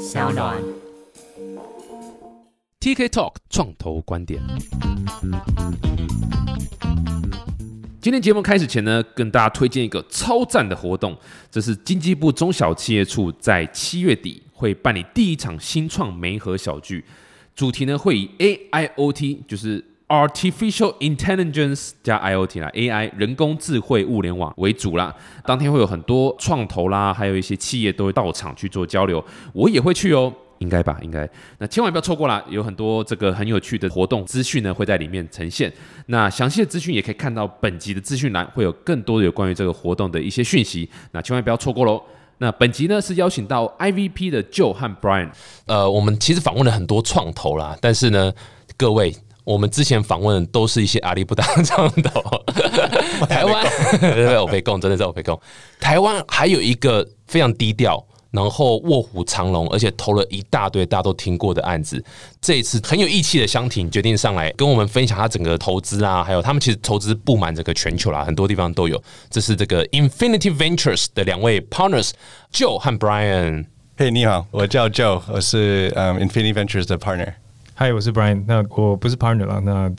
小暖。TK Talk 创投观点。今天节目开始前呢，跟大家推荐一个超赞的活动，这是经济部中小企业处在七月底会办理第一场新创媒合小聚，主题呢会以 AIoT，就是 Artificial Intelligence 加 IoT 啦，AI 人工智慧物联网为主啦。当天会有很多创投啦，还有一些企业都会到场去做交流，我也会去哦。应该吧，应该。那千万不要错过啦，有很多这个很有趣的活动资讯呢会在里面呈现。那详细的资讯也可以看到本集的资讯栏，会有更多的有关于这个活动的一些讯息。那千万不要错过喽。那本集呢是邀请到 IVP 的 Joe 和 Brian。呃，我们其实访问了很多创投啦，但是呢，各位，我们之前访问的都是一些阿里不达的创投。台湾，对对，我被供，真的是我被供。台湾还有一个非常低调。然后卧虎藏龙，而且投了一大堆大家都听过的案子。这一次很有义气的香婷决定上来跟我们分享他整个投资啊，还有他们其实投资布满整个全球啦，很多地方都有。这是这个 Infinity Ventures 的两位 partners Joe 和 Brian。嘿，你好，我叫 Joe，我是嗯、um, Infinity Ventures 的 partner。嗨，我是 Brian。那我不是 partner 啦，那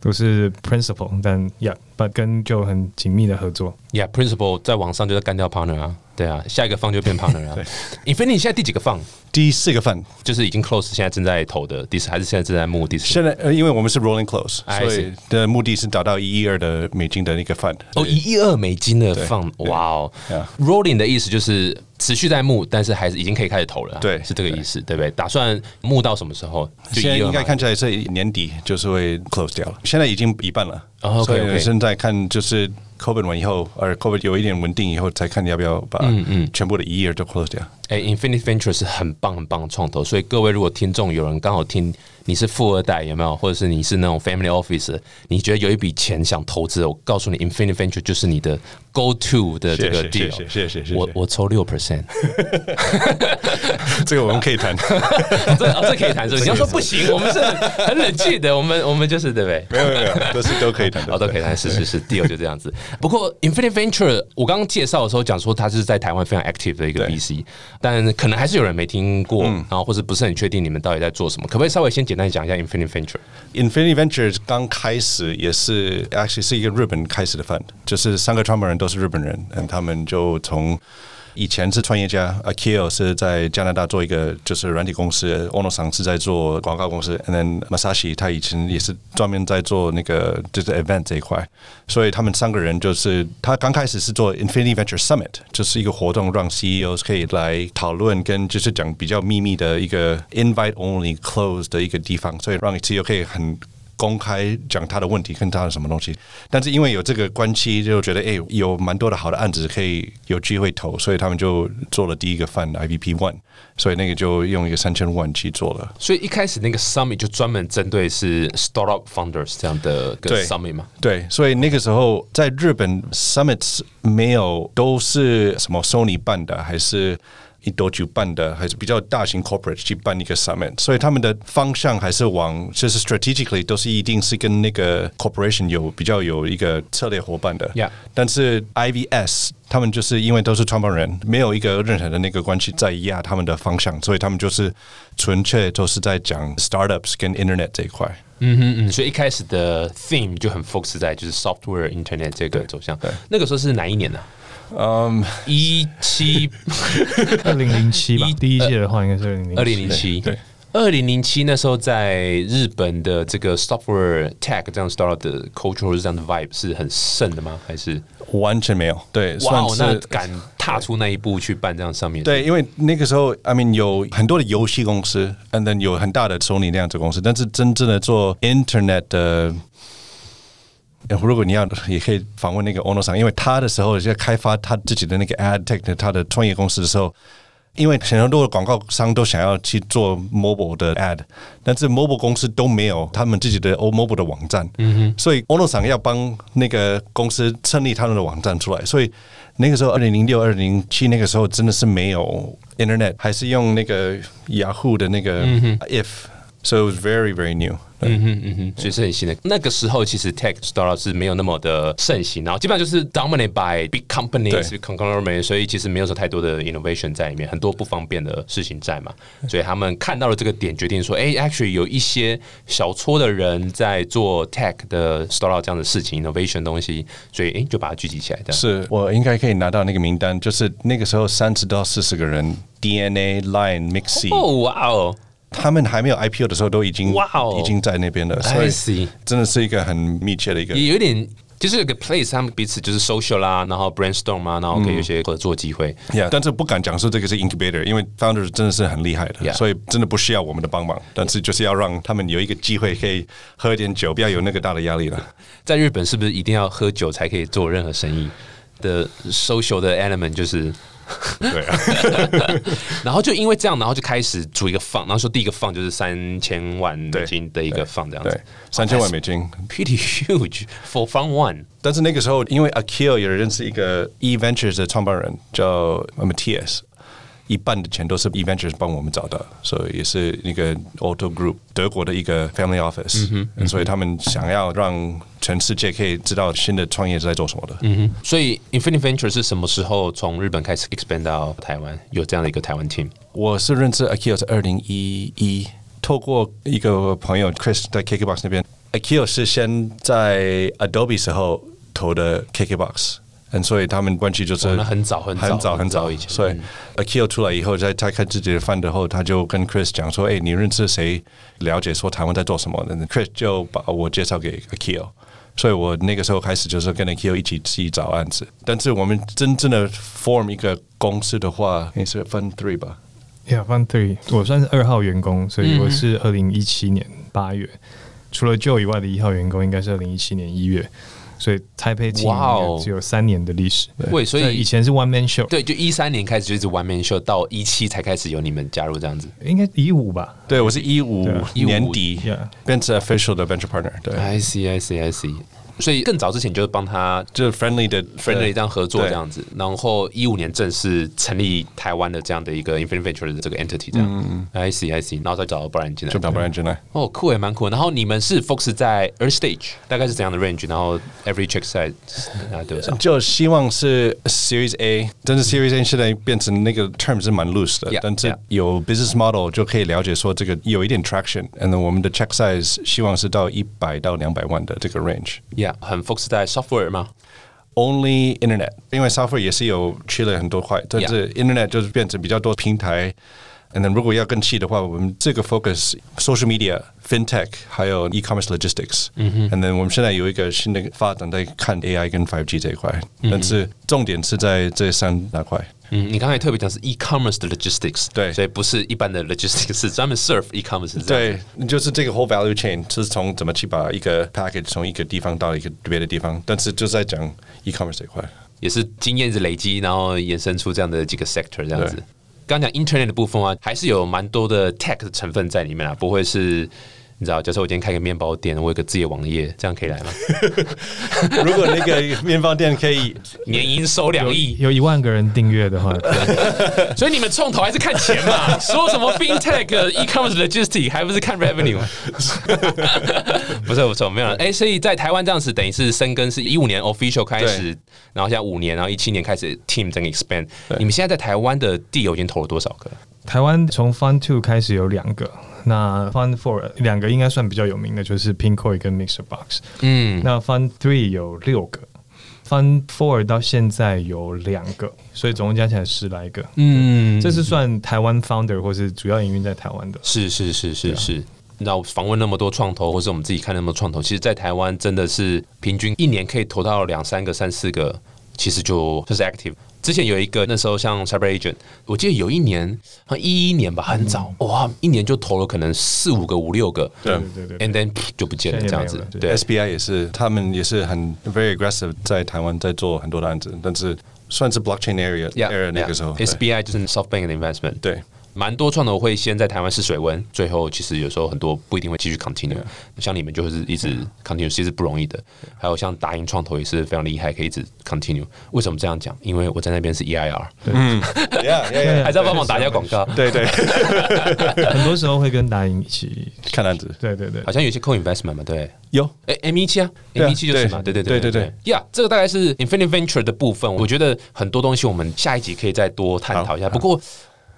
都是 principal，但 yeah，but 跟 Joe 很紧密的合作。Yeah，principal 在网上就在干掉 partner 啊。对啊，下一个放就变 partner 啊。Infinity 现在第几个放？第四个 fund 就是已经 close，现在正在投的第四，还是现在正在募第四？现在呃，因为我们是 rolling close，I 所以的目的是达到一亿二的美金的那个 fund。哦，一亿二美金的放，哇哦 Yeah！Rolling 的意思就是持续在募，但是还是已经可以开始投了啊。对是这个意思，对不对？打算募到什么时候？就现在应该看起来是年底就是会 close 掉了，现在已经一半了。哦所 OK，OK 以现在看就是 COVID 完以后，而 COVID 有一点稳定以后，才看你要不要把嗯嗯全部的一亿二都 close 掉。哎，Infinite Venture 是很棒很棒的创投，所以各位如果听众有人刚好听你是富二代有没有，或者是你是那种 family office，你觉得有一笔钱想投资，我告诉你，Infinite Venture 就是你的 go to 的这个 deal。谢谢谢谢我我抽六 percent，这个我们可以谈。这哦这可以谈是不是？你要说不行，我们是很很冷静的，我们我们就是对不对？没有没有没有，都是都可以谈的。哦，都可以谈，是是是，deal 就这样子。不过 Infinite Venture，我刚刚介绍的时候讲说它是在台湾非常 active 的一个对 VC，但可能还是有人没听过，然后或者不是很确定你们到底在做什么，可不可以稍微先简单讲一下 Infinite Venture？Infinity Ventures 刚开始也是，actually 是一个日本开始的 fund，就是三个创办人都是日本人，嗯，他们就从以前是创业家，Akio 是在加拿大做一个就是软体公司，Ono 桑是在做广告公司，and then Masashi 他以前也是专门在做那个就是 event 这一块，所以他们三个人就是他刚开始是做 Infinity Venture Summit，就是一个活动让 CEOs 可以来讨论跟就是讲比较秘密的一个 invite only close 的一个地方，所以让 CEO 可以很。公开讲他的问题跟他的什么东西，但是因为有这个关系，就觉得哎、有蛮多的好的案子可以有机会投，所以他们就做了第一个 fund IVP One，所以那个就用一个三千万去做了。所以一开始那个 Summit 就专门针对是 startup founders 这样的个对 Summit 嘛？对，所以那个时候在日本 summits 没有都是什么 Sony 办的，还是一多久办的，还是比较大型 corporate 去办一个 summit，所以他们的方向还是往就是 strategically 都是一定是跟那个 corporation 有比较有一个策略伙伴的。Yeah 但是 IVS 他们就是因为都是创办人，没有一个任何的那个关系在压他们的方向，所以他们就是纯粹都是在讲 startups 跟 internet 这一块。嗯哼嗯，所以一开始的 theme 就很 focus 在就是 software internet 这个走向。那个时候是哪一年呢、嗯，一七二零零七吧，第一届的话应该是二零零二零零七，对，二零零七那时候在日本的这个 software tech 这样 startup 的 culture 这样的 vibe 是很盛的吗？还是完全没有，对，哇那是敢踏出那一步去办这样上面？对，因为那个时候，I mean 有很多的游戏公司，and then 有很大的 Sony 那样子公司，但是真正的做 Internet 的。呃如果你要，也可以访问那个 Ono 上，因为他的时候在开发他自己的那个 Ad Tech 的他的创业公司的时候，因为很多的广告商都想要去做 mobile 的 ad，但是 mobile 公司都没有他们自己的 o mobile 的网站，嗯哼，所以 Ono 想要帮那个公司成立他们的网站出来，所以那个时候二零零六、二零零七那个时候真的是没有 Internet，还是用那个 Yahoo 的那个 if。So it was very, very new. 嗯哼嗯哼，所以是很新的。那个时候其实 tech startup 是没有那么的盛行，然后基本上就是 dominated by big companies conglomerate，所以其实没有说太多的 innovation 在里面，很多不方便的事情在嘛。所以他们看到了这个点，决定说，哎、a c t u a l l y 有一些小撮的人在做 tech 的 startup 这样的事情，innovation 东西，所以哎、就把它聚集起来。这样是我应该可以拿到那个名单，就是那个时候三十到四十个人，DNA、Line、Mixi，、哦，哇哦他们还没有 IPO 的时候都已经哇哦已经在那边了，所以。真的是一个很密切的一个。也有点就是有个 place，他们彼此就是 social 啦，然后 brainstorm 啊，然后可以有些合作机会。Yeah，但是不敢讲说这个是 incubator，因为 founders 真的是很厉害的所以真的不需要我们的帮忙，但是就是要让他们有一个机会可以喝一点酒，不要有那个大的压力了。在日本是不是一定要喝酒才可以做任何生意的 social 的 element 就是？对啊，然后就因为这样，然后就开始组一个放，然后说第一个放就是三千万美金的一个放这样对子，，三千万美金。pretty huge for fund one。但是那个时候，因为 Akil 也认识一个 E Ventures 的创办人叫 Matthias，一半的钱都是 E Ventures 帮我们找的，所以也是那个 Auto Group 德国的一个 Family Office，、所以他们想要让全世界可以知道新的创业是在做什么的。嗯哼，所以 Infinite Venture 是什么时候从日本开始 expand 到台湾？有这样的一个台湾 team？我是认识 Akio 是二零一一，透过一个朋友 Chris 在 KKBox 那边，Akio 是先在 Adobe 时候投的 KKBox。嗯，所以他们关系就是、很早很早很早很很早早以前所以嗯 Akio 出来以后，在他开自己的饭的后，他就跟 Chris 讲说：“哎、你认识谁？了解说台湾在做什么的？”Chris 就把我介绍给 Akio。所以我那个时候开始就是跟 Akio 一起自己找案子，但是我们真正的 form 一个公司的话，应该是 Fund Three 吧？Yeah, Fun Three，我算是二号员工，所以我是二零一七年八月，除了 Joe 以外的一号员工应该是二零一七年一月，所以台北应该只有三年的历史。对，所以以前是 One Man Show，对，就一三年开始就一直 one man show，到一七才开始有你们加入这样子。应该一五吧。对，我是一五年底，Yeah 变成 official 的 venture partner，对，I see, I see, I see。所以更早之前就是帮他就是 friendly 的 friendly 这样合作这样子，然后一五年正式成立台湾的这样的一个 Infinite Venture 的这个 entity 这样。嗯 I see, I see。然后再找 Brian 进来就。找 Brian 进来。哦，酷也蛮酷的。然后你们是 focus 在 early stage，大概是怎样的 range？然后 every check size 啊多少？就希望是 Series A，但是 Series A 现在变成那个 term 是蛮 loose 的但是有 business model 就可以了解说这个有一点 traction，and 我们的 check size 希望是到一百到两百万的这个 range。Yeah，很 focus 在 software 吗？Only Internet，因为 software 也是有吃了很多块，但是 Internet 就是变成比较多平台。And then 如果要更细的话，我们这个 focus social media、fintech 还有 e-commerce logistics。嗯哼。And then 我们现在有一个新的发展在看 AI 跟 5G 这一块，但是重点是在这三大块。嗯，你刚才特别讲是 e-commerce 的 logistics，对所以不是一般的 logistics，是专门 serve e-commerce 对，就是这个 whole value chain 就是从怎么去把一个 package 从一个地方到一个别的地方，但是就在讲 e-commerce 这一块。也是经验是累积，然后衍生出这样的几个 sector 这样子。刚讲 internet 的部分啊，还是有蛮多的 tech 的成分在里面啊，不会是。你知道，假设我今天开个面包店，我有个自己的网页，这样可以来吗？如果那个面包店可以年营收两亿，有一万个人订阅的话，所以你们创投还是看钱嘛？说什么 fintech、e-commerce、logistics，还不是看 revenue？不是不错，没有了。哎、所以在台湾这样子，等于是深耕是一五年 official 开始，然后现在五年，然后一七年开始 team 整个 expand。你们现在在台湾的地友已经投了多少个？台湾从 Fund Two 开始有两个，那 Fund Four 两个应该算比较有名的，就是 Pinkoi 跟 Mixer Box。嗯，那 Fund Three 有六个，Fund Four 到现在有两个，所以总共加起来十来个。嗯这是算台湾 founder 或是主要营运在台湾的。是是是是是。那我访问那么多创投，或是我们自己看那么多创投，其实，在台湾真的是平均一年可以投到两三个、三四个，其实就就是 active。之前有一个那时候像 Cyber Agent，我记得有一年，好像一一年吧，很早，哇，一年就投了可能四五个、五六个，对。对对对，and then 噗就不见了这样子对。对。SBI 也是，他们也是很 very aggressive，在台湾在做很多的案子，但是算是 blockchain area area 那个时候，对。SBI 就是 SoftBank 的 investment，对蛮多创投会先在台湾试水温，最后其实有时候很多不一定会继续 continue。像你们就是一直 continue，其实不容易的。还有像达英创投也是非常厉害，可以一直 continue。为什么这样讲？因为我在那边是 EIR，嗯，Yeah Yeah，还是要帮忙打一下广告。对对，很多时候会跟达英一起看案子，对对对，好像有些 co investment 嘛，对。有，哎，M 一七啊，M 一七就是嘛，对对对对对对。呀，这个大概是 Infinite Venture 的部分。我觉得很多东西我们下一集可以再多探讨一下。不过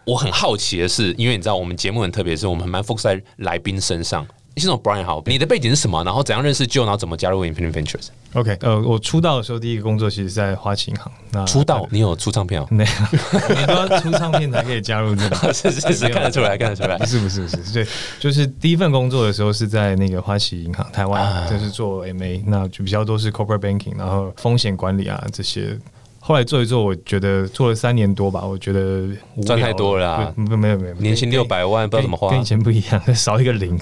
我很好奇的是，因为你知道我们节目很特别，是我们蛮 focus 在来宾身上。先生 Brian 好，你的背景是什么？然后怎样认识 Joe？然后怎么加入 Infinite Ventures？OK，呃，我出道的时候第一个工作其实在花旗银行。那出道你有出唱片哦？没有，你都要出唱片才可以加入这个。是是是，看得出来，看得出来。不是不是不是，对，就是第一份工作的时候是在那个花旗银行台湾，就是做 MA，那就比较多是 Corporate Banking，然后风险管理啊这些。后来做一做，我觉得做了三年多吧，我觉得赚太多了，没没有没有，年薪六百万不知道怎么花，跟以前不一样，少一个零，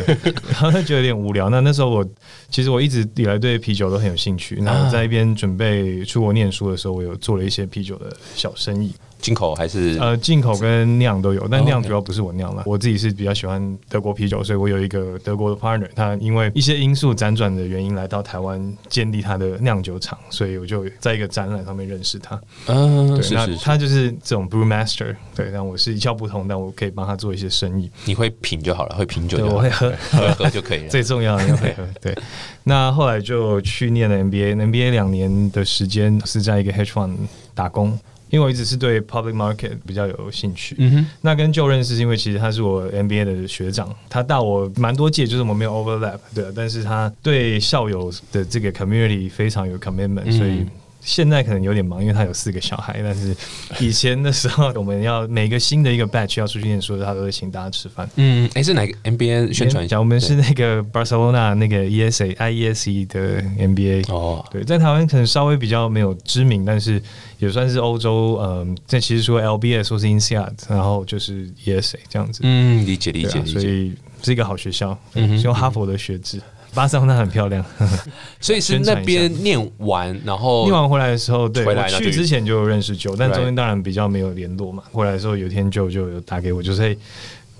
然后觉得有点无聊。那那时候我其实我一直以来对啤酒都很有兴趣，然后在一边准备出国念书的时候，我有做了一些啤酒的小生意。进口还是呃进口跟酿都有，但酿主要不是我酿了。我自己是比较喜欢德国啤酒，所以我有一个德国的 partner，他因为一些因素辗转的原因来到台湾建立他的酿酒厂，所以我就在一个展览上面认识他。嗯，对，那他就是这种 brew master，对，但我是一窍不通，但我可以帮他做一些生意。你会品就好了，会品酒，我会喝，喝喝就可以了。最重要的要会喝。对，那后来就去念了 MBA，MBA 两年的时间是在一个 hedge fund 打工。因为我一直是对 public market 比较有兴趣，嗯哼，那跟旧认识是因为其实他是我 MBA 的学长，他大我蛮多届，就是我们没有 overlap，对，但是他对校友的这个 community 非常有 commitment，所以。现在可能有点忙，因为他有四个小孩。但是以前的时候，我们要每个新的一个 batch 要出去念书，他都会请大家吃饭。嗯，哎，是哪个 MBA 宣传一下？我们是那个 Barcelona 那个 ESA IESE 的 MBA。哦，对，在台湾可能稍微比较没有知名，但是也算是欧洲。嗯，这其实说 LBS 或是 INSEAD，然后就是 ESA 这样子。嗯，理解理解理解。所以是一个好学校，嗯，用哈佛的学制。巴塞罗那很漂亮，所以是那边念完，然后念完回来的时候，对，我去之前就认识九，但中间当然比较没有联络嘛。回来的时候有一天就就有打给我，就是。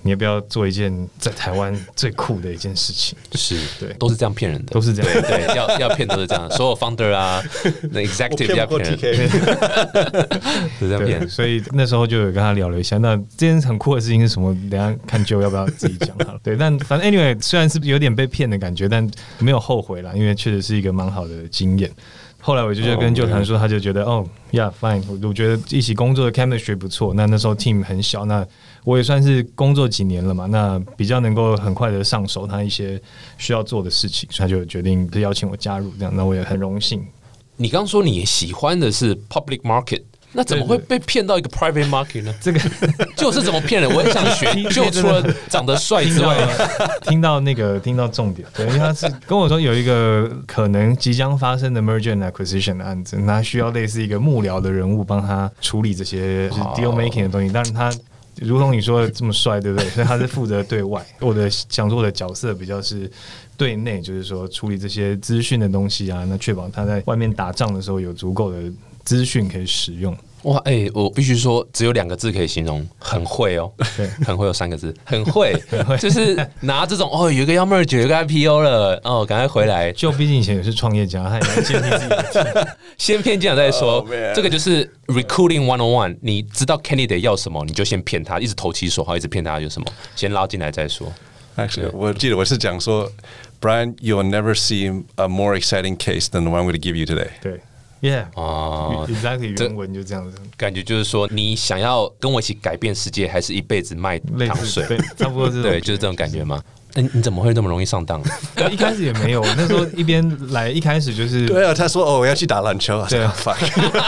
你要不要做一件在台湾最酷的一件事情？是对，都是这样骗人的，都是这样。对对，要要骗都是这样。所有 founder 啊，那 executive 要骗人，是这样骗。所以那时候就有跟他聊了一下。那这件很酷的事情是什么？等下看 Joe 要不要自己讲好了。对，但反正 anyway，虽然是有点被骗的感觉，但没有后悔了，因为确实是一个蛮好的经验。后来我就就跟旧谈说，他就觉得哦，Yeah，fine，我我觉得一起工作的 chemistry 不错。那那时候 team 很小，那我也算是工作几年了嘛，那比较能够很快的上手他一些需要做的事情，所以他就决定邀请我加入这样。那我也很荣幸。你刚刚说你喜欢的是 public market。那怎么会被骗到一个 private market 呢？这个 就是怎么骗人？我也想学。就除了长得帅之外，听到那个听到重点，对，因为他是跟我说有一个可能即将发生的 merger and acquisition 的案子，那需要类似一个幕僚的人物帮他处理这些 deal making 的东西。但是他如同你说的这么帅，对不对？所以他是负责对外。我的想做的角色比较是对内，就是说处理这些资讯的东西啊，那确保他在外面打仗的时候有足够的。资讯可以使用哇！哎，我必须说，只有两个字可以形容，很会哦。对，很会有三个字，很会，就是拿这种哦，有一个要 merge，有一个 IPO 了，哦，赶快回来。就毕竟以前也是创业家，他也先骗自己，先骗进来再说。这个就是 recruiting one on one，你知道 candidate 要什么，你就先骗他，一直投其所好，一直骗他有什么，先拉进来再说。Actually，我记得我是讲说，Brian，you'll never see a more exciting case than the one we give you today。对。Yeah，啊，Exactly，原文就这样子，感觉就是说，你想要跟我一起改变世界，还是一辈子卖糖水？对，差不多是，对，就是这种感觉吗？那你怎么会这么容易上当？一开始也没有，那时候一边来，一开始就是 对啊，他说哦，我要去打篮球啊，对啊，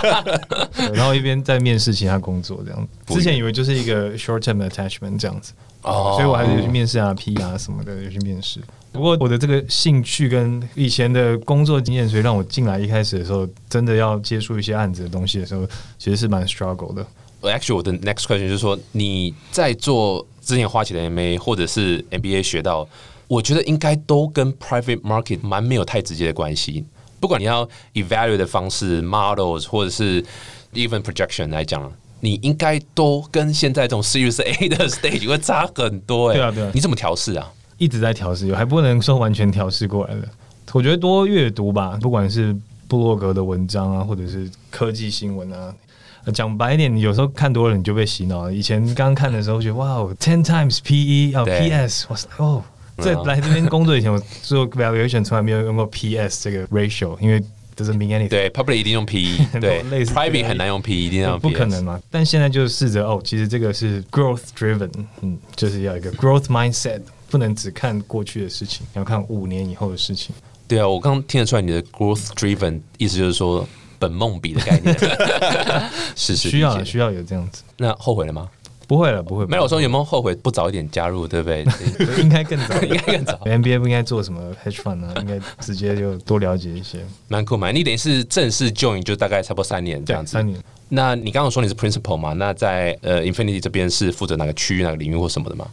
然后一边在面试其他工作，这样子。之前以为就是一个 short term attachment 这样子，哦，所以我还是有去面试啊、P 啊什么的，有去面试。不过我的这个兴趣跟以前的工作经验，所以让我进来一开始的时候，真的要接触一些案子的东西的时候，其实是蛮 struggle 的。Actually，我的 next question 就是说，你在做之前花旗的 MA 或者是 MBA 学到，我觉得应该都跟 private market 蛮没有太直接的关系。不管你要 evaluate 的方式、models 或者是 even projection 来讲，你应该都跟现在这种 Series A 的 stage 会差很多哎、对啊对啊你怎么调试啊？一直在调试，还不能说完全调试过来了。我觉得多阅读吧，不管是部落格的文章啊，或者是科技新闻啊。呃讲白一点，你有时候看多了你就被洗脑了。以前刚看的时候觉得哇哦，ten times PE 啊对，PS，我哦，在嗯来这边工作以前，我做 valuation 从来没有用过 PS 这个 ratio，因为 doesn't mean anything。对，public 一定用 PE，对类似，private 很难用 PE，一定要不可能嘛？但现在就试着哦，其实这个是 growth driven，嗯，就是要一个 growth mindset，不能只看过去的事情，要看五年以后的事情。对啊，我刚刚听得出来你的 growth driven 意思就是说本梦比的概念，是是需要需要有这样子，那后悔了吗？不会了，不会。没有我说有没有后悔不早一点加入，对不对？应该更早，应该更早 NBA 不应该做什么 hedge fund 啊？应该直接就多了解一些。蛮酷蛮，你等于是正式 join 就大概差不多三年这样，子。三年。那你刚刚说你是 principal 嘛？那在呃 Infinity 这边是负责哪个区域、哪个领域或什么的吗？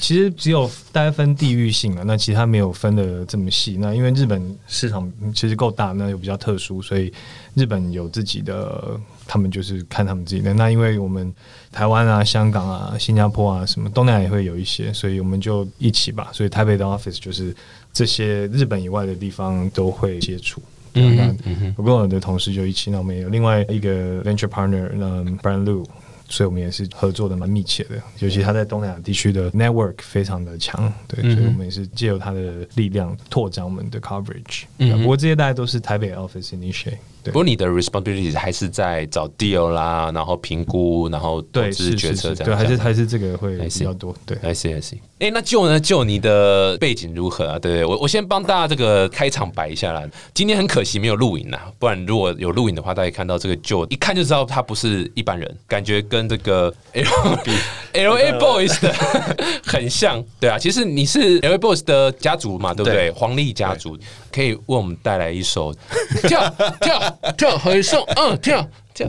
其实只有大概分地域性了，那其他没有分的这么细。那因为日本市场其实够大，那又比较特殊，所以日本有自己的，他们就是看他们自己的。那因为我们台湾啊、香港啊、新加坡啊什么东南亚也会有一些，所以我们就一起吧。所以台北的 office 就是这些日本以外的地方都会接触。嗯那哼嗯我跟我的同事就一起，那我们也有另外一个 venture partner，那 Brian Lu，所以我们也是合作的蛮密切的，尤其他在东南亚地区的 network 非常的强，对，所以我们也是借由他的力量拓展我们的 coverage。嗯不过这些大家都是台北 office initiate，对不过你的 responsibility 还是在找 deal 啦，然后评估，然后投对资决策这样。对还是还是这个会比较多，对。I see I see。哎，那就呢？就你的背景如何啊？对不对？我我先帮大家这个开场白一下啦。今天很可惜没有录影啊，不然如果有录影的话，大家看到这个就一看就知道他不是一般人，感觉跟这个 L L A Boys 的 很像。对啊，其实你是 L A Boys 的家族嘛，对不对？对黄历家族可以为我们带来一首跳跳跳回送，嗯，跳跳。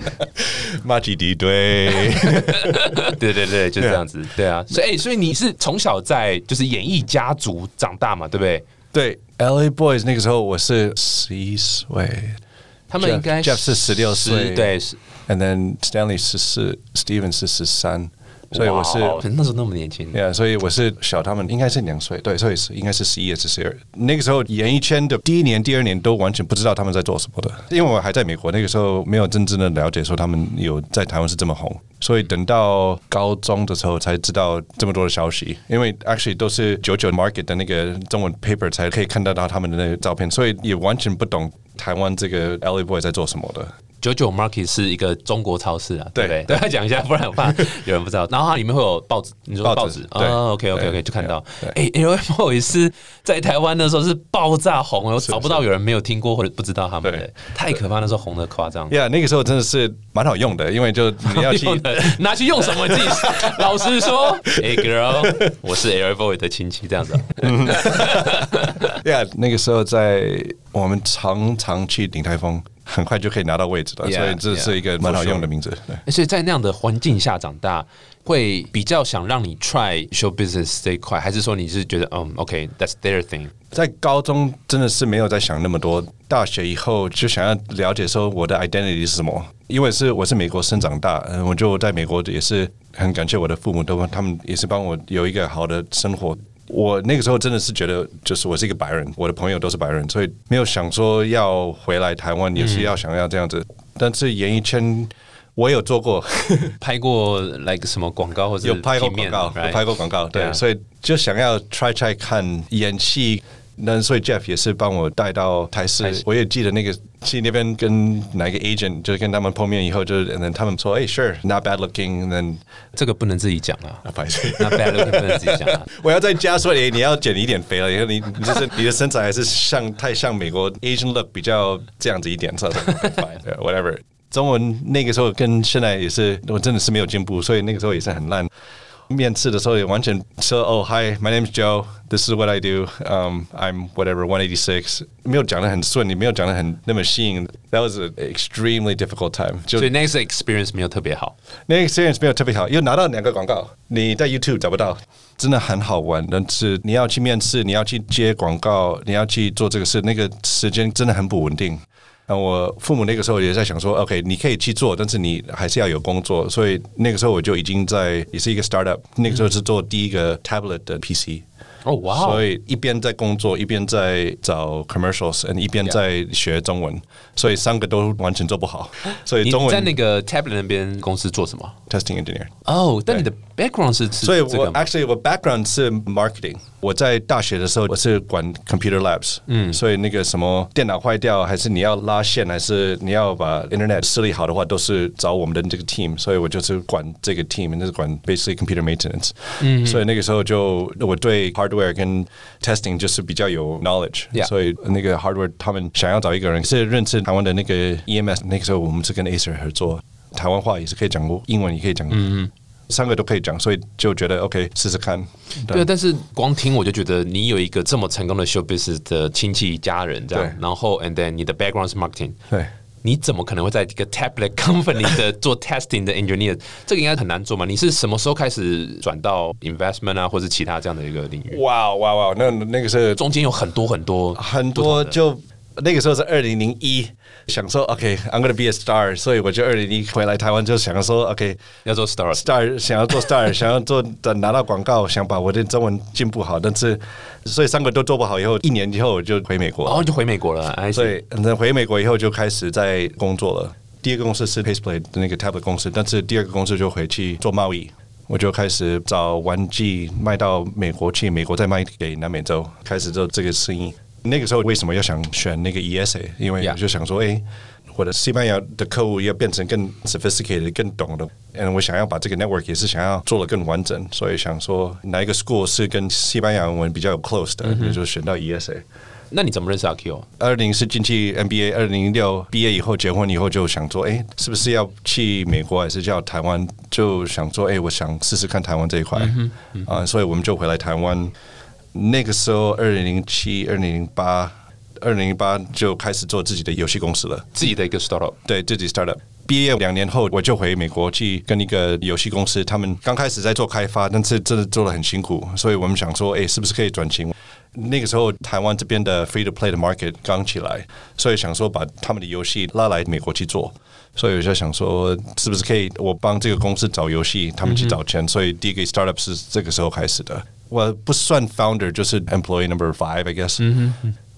马吉迪 对，对对对，就这样子。对啊，所以、欸、所以你是从小在就是演艺家族长大嘛，对不对？对，L.A. Boys 那个时候我是十一岁他们应该 Jeff- 是十六岁对，是，and then Stanley 十四，Steven 是十三，所以我是那时候那么年轻。Yeah，所以我是小他们应该是两岁，对，所以是应该是十一还是十二。那个时候演艺圈的第一年、第二年都完全不知道他们在做什么的，因为我还在美国，那个时候没有真正的了解说他们有在台湾是这么红，所以等到高中的时候才知道这么多的消息。因为 actually 都是九九 Market 的那个中文 paper 才可以看得到他们的那个照片，所以也完全不懂台湾这个 LA Boy 在做什么的。九九 Market 是一个中国超市啊，对不对？对 讲一下，不然我怕有人不知道。然后它里面会有报纸，你说报纸报纸对哦，OK OK OK，就看到。对哎，L M O 也是在台湾的时候是爆炸红，我找不到有人没有听过或者不知道他们的，太可怕，那时候红的夸张。Yeah，那个时候真的是蛮好用的，因为就你要去 拿去用什么？你自己老实说。Hey girl，我是 L Boy 的亲戚，这样子啊。Yeah，那个时候在我们常常去鼎泰丰，很快就可以拿到位置了 Yeah, 所以这是一个蛮好用的名字。对所以在那样的环境下长大，会比较想让你 try show business 这一块，还是说你是觉得嗯，OK，that's、their thing？在高中真的是没有在想那么多，大学以后就想要了解说我的 identity 是什么，因为是我是美国生长大，嗯，我就在美国也是很感谢我的父母，都他们也是帮我有一个好的生活。我那个时候真的是觉得，就是我是一个白人，我的朋友都是白人，所以没有想说要回来台湾，也是要想要这样子。但是演艺圈我有做过，拍过 like 什么广告或者有拍过广告？有拍过广告，对所以就想要 try try 看演戏。那所以 Jeff 也是帮我带到台视台，我也记得那个去那边跟哪个 agent 就是跟他们碰面以后，就是他们说，哎、sure，not bad looking，and then 这个不能自己讲啊，啊，不好意思。，not bad looking 不能自己讲啊。我要再加说，哎，你要减一点肥了，因为你你就是你的身材还是像太像美国 Asian look 比较这样子一点，是吧对？Whatever。中文那个时候跟现在也是，我真的是没有进步，所以那个时候也是很烂。面试的时候也完全说哦、oh,，Hi，my name is Joe，this is what I do，um，I'm whatever one eighty six，没有讲的很顺，你没有讲的很那么吸引。That was an extremely difficult time 就。所以那次 experience 没有特别好。那个 experience 没有特别好，又拿到两个广告，你在 YouTube 找不到，真的很好玩。但是你要去面试，你要去接广告，你要去做这个事，那个时间真的很不稳定。 然后我父母那个时候也在想说，OK，你可以去做，但是你还是要有工作。所以那个时候我就已经在也是一个 startup，那个时候是做第一个 tablet 的 PC。哦，哇哦所以一边在工作，一边在找 commercials，一边在学中文，所以三个都完全做不好。所以你中文在那个 tablet 那边公司做什么？testing engineer。哦，但你的 background 是是所以我这个吗 actually 我 background 是 marketing。我在大学的时候我是管 computer labs，嗯，所以那个什么电脑坏掉，还是你要拉线，还是你要把 internet 设立好的话，都是找我们的这个 team。所以我就是管这个 team，那是管 basically computer maintenance。嗯，所以那个时候就我对 hardware 跟 testing 就是比较有 knowledge。 Yeah 所以那个 hardware 他们想要找一个人是认识台湾的那个 EMS，那个时候我们是跟 Acer 合作，台湾话也是可以讲，英文也可以讲，嗯 三个都可以讲，所以就觉得 OK 试试看。对，但是光听我就觉得你有一个这么成功的 show business 的亲戚家人这样，然后 and then 你的 background 是 marketing，对。你怎么可能会在一个 tablet company 的 做 testing 的 engineer？这个应该很难做嘛？你是什么时候开始转到 investment 啊，或者其他这样的一个领域？哇哇哇！那那个是中间有很多很多很多就那个时候是二零零一，想说 OK，I'm、gonna be a star，所以我就二零一回来台湾就想说 OK。要做 start，star 想要做 star，想要做的拿到广告，想把我的中文进步好，但是所以三个都做不好以后，一年以后我就回美国了。然后就回美国了。哎，所以那回美国以后就开始在工作了。第二个公司是 Paceplay 的那个 tablet 公司，但是第二个公司就回去做贸易，我就开始找玩具卖到美国去，美国再卖给南美洲，开始做这个生意。那个时候为什么要想选那个 ESA？因为就想说，哎。我的西班牙的客户要变成更 sophisticated、更懂的，嗯，我想要把这个 network 也是想要做的更完整，所以想说哪一个 school 是跟西班牙文比较有 close 的，也就选到 ESA。那你怎么认识阿 Q？二零是进去 NBA，二零零六毕业以后结婚以后就想说，哎，是不是要去美国还是叫台湾？就想说，哎，我想试试看台湾这一块啊，所以我们就回来台湾。那个时候，二零零七、二零零八、二零零八就开始做自己的游戏公司了。自己的一个 startup，对自己 startup。毕业两年后，我就回美国去跟一个游戏公司，他们刚开始在做开发，但是真的做的很辛苦，所以我们想说，哎，是不是可以转型？那个时候台湾这边的 free to play 的 market 刚起来，所以想说把他们的游戏拉来美国去做，所以我就想说，是不是可以我帮这个公司找游戏，他们去找钱，所以第一个 startup 是这个时候开始的。我不算 founder，就是 employee number five，I guess。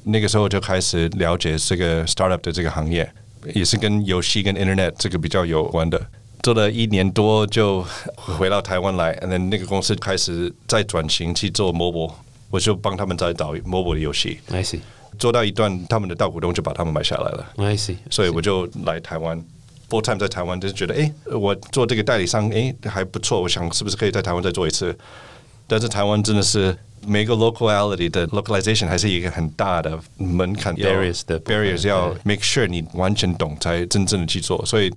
那个时候就开始了解这个 startup 的这个行业，也是跟游戏跟 internet 这个比较有关的。做了一年多就回到台湾来，and then 那个公司开始再转型去做 mobile，我就帮他们在导 mobile 的游戏，I see，做到一段，他们的大股东就把他们买下来了，I see，所以我就来台湾。full time 在台湾，就是觉得，哎，我做这个代理商，哎，还不错。我想是不是可以在台湾再做一次？但是台湾真的是每个 locality 的 localization 还是一个很大的门槛 barriers 的 barriers 要 make sure 你完全懂才真正的去做。所以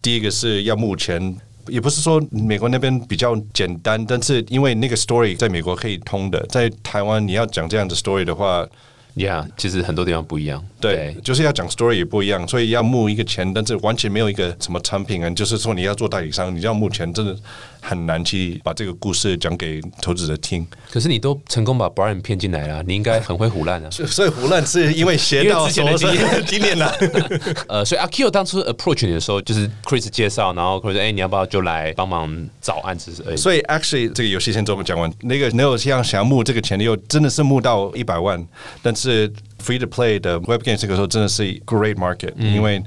第一个是要目前。也不是说美国那边比较简单，但是因为那个 story 在美国可以通的，在台湾你要讲这样的 story 的话，Yeah，其实很多地方不一样。对，就是要讲 story 也不一样，所以要募一个钱，但是完全没有一个什么产品啊，就是说你要做代理商，你要募钱，真的很难去把这个故事讲给投资者听。可是你都成功把 Brian 骗进来了，你应该很会胡乱啊。所以胡乱是因为学到 之前的经验 经验了。呃，所以阿 Q 当初 approach 你的时候，就是 Chris 介绍，然后 Chris 说：“哎、你要不要就来帮忙找案子而已？”所以 actually 这个游戏先这么讲完，那个没有像想要募这个钱的，又真的是募到一百万，但是free to play 的 web game 这个时候真的是 great market，、因为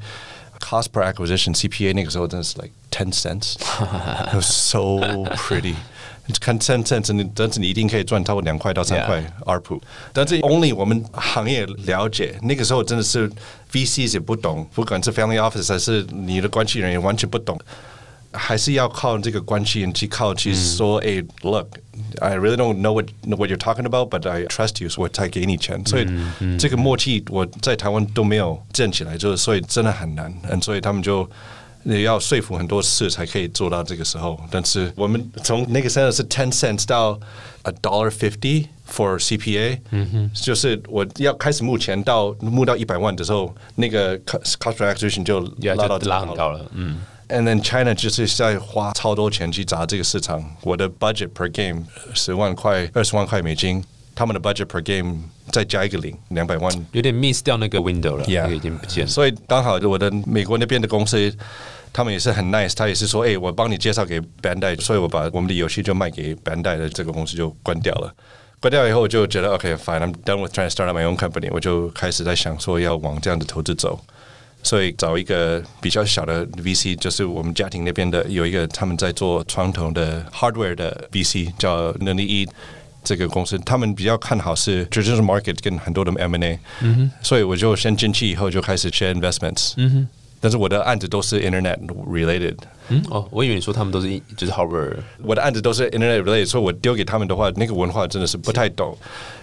cost per acquisition CPA 那个时候真的是 like ten cents，it was so pretty。看 ten cents，你但是你一定可以赚超过两块到三块 ARPU，但是 only 我们行业了解，那个时候真的是 VCs 也不懂，不管是 family office 还是你的关系人也完全不懂。 还是要靠这个关系人去靠去说，哎、l o o k I really don't know what what you're talking about, but I trust you，我才给你钱。所以这个默契我在台湾都没有建起来，就是所以真的很难。嗯，所以他们就。也要说服很多次才可以做到这个时候，但是我们从那个时候是 ten cents 到 a dollar fifty for CPA，嗯哼，就是我要开始募钱到募到一百万的时候，那个 cost cost per acquisition 就 Yeah，拉到就拉很高了。嗯， And then China 就是在花超多钱去砸这个市场。我的 budget per game 十万块、二十万块美金，他们的 budget per game 再加一个零，两百万。有点 miss 掉那个 window 了 Yeah 那个已经不见了。所以刚好我的美国那边的公司，他们也是很 nice，他也是说，哎、我帮你介绍给 Bandai，所以我把我们的游戏就卖给 Bandai 的这个公司就关掉了。关掉以后，我就觉得 OK fine，I'm done with trying to start up my own company，我就开始在想说要往这样的投资走。所以找一个比较小的 VC，就是我们家庭那边的有一个他们在做传统的 hardware 的 VC，叫能力一这个公司，他们比较看好是 traditional market 跟很多的 M&A，嗯，所以我就先进去以后就开始 share investments，嗯，但是我的案子都是 internet related，嗯，哦，我以为你说他们都是一就是 hardware，我的案子都是 internet related，所以我丢给他们的话，那个文化真的是不太懂。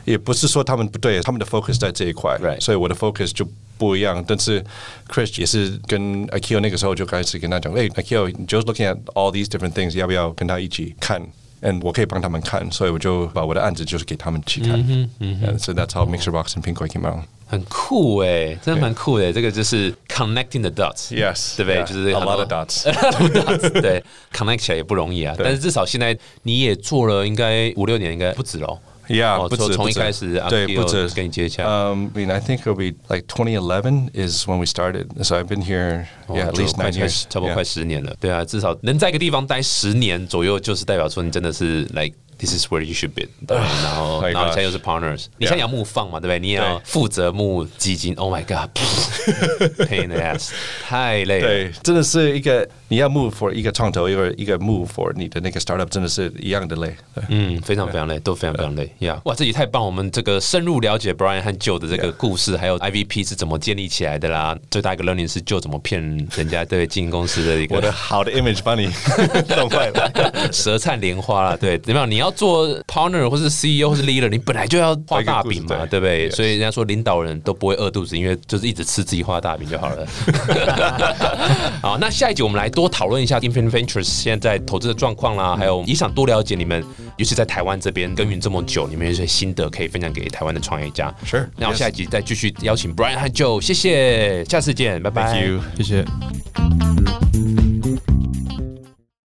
也不是说他们不对，他们的 focus 在这一块。所以我的 focus 就不一样。但是 Chris 也是跟 Akio 那个时候就开始跟他讲，哎、a k i o just looking at all these different things，要不要跟他一起看？嗯，我可以帮他们看，所以我就把我的案子就是给他们去看。嗯嗯 so that's how Mixer Box and Pinko came out. 很酷哎，真的蛮酷的。这个就是 connecting the dots。Yes，对不对就是 a 很 lot 多 of dots 对，connect 起来也不容易啊。但是至少现在你也做了，应该五六年，应该不止喽。Yeah，哦不止从一开始对 Akio 不止跟你接洽，Um, I mean, I think it'll be like 2011 is when we started. So I've been here, 哦 yeah, at least nine 快 years. 差不多快十年了。对啊，至少能在一个地方待十年左右，就是代表说你真的是 like this is where you should be。对，然后 my 然后你 gosh 现在又是 partners，你现在要募放嘛，对不对？你也要对负责募基金。Oh my god，pain in the ass，太累了。对，真的是一个你要 move for 一个创投，一个一个 move for 你的那个 startup，真的是一样的累。对嗯，非常非常累，都非常非常累呀！哇，这集太棒！我们这个深入了解 Brian 和 Joe 的这个故事，还有 IVP 是怎么建立起来的啦。最大一个 learning 是 Joe 怎么骗人家对经营公司的一我的个好的 image 把你弄坏了。舌灿莲花啦。对，怎么样？你要做 partner 或是 CEO 或是 leader，你本来就要画大饼嘛，对不对？所以人家说领导人都不会饿肚子，因为就是一直吃自己画大饼就好了。好，那下一集我们来多讨论一下 Infinite Ventures 现在投资的状况啦，还有也想多了解你们，尤其在台湾这边耕耘这么久，你们有一些心得可以分享给台湾的创业家。Sure 那我下一集再继续邀请 Brian 和 Joe，谢谢，下次见，拜拜。Thank you. 谢谢。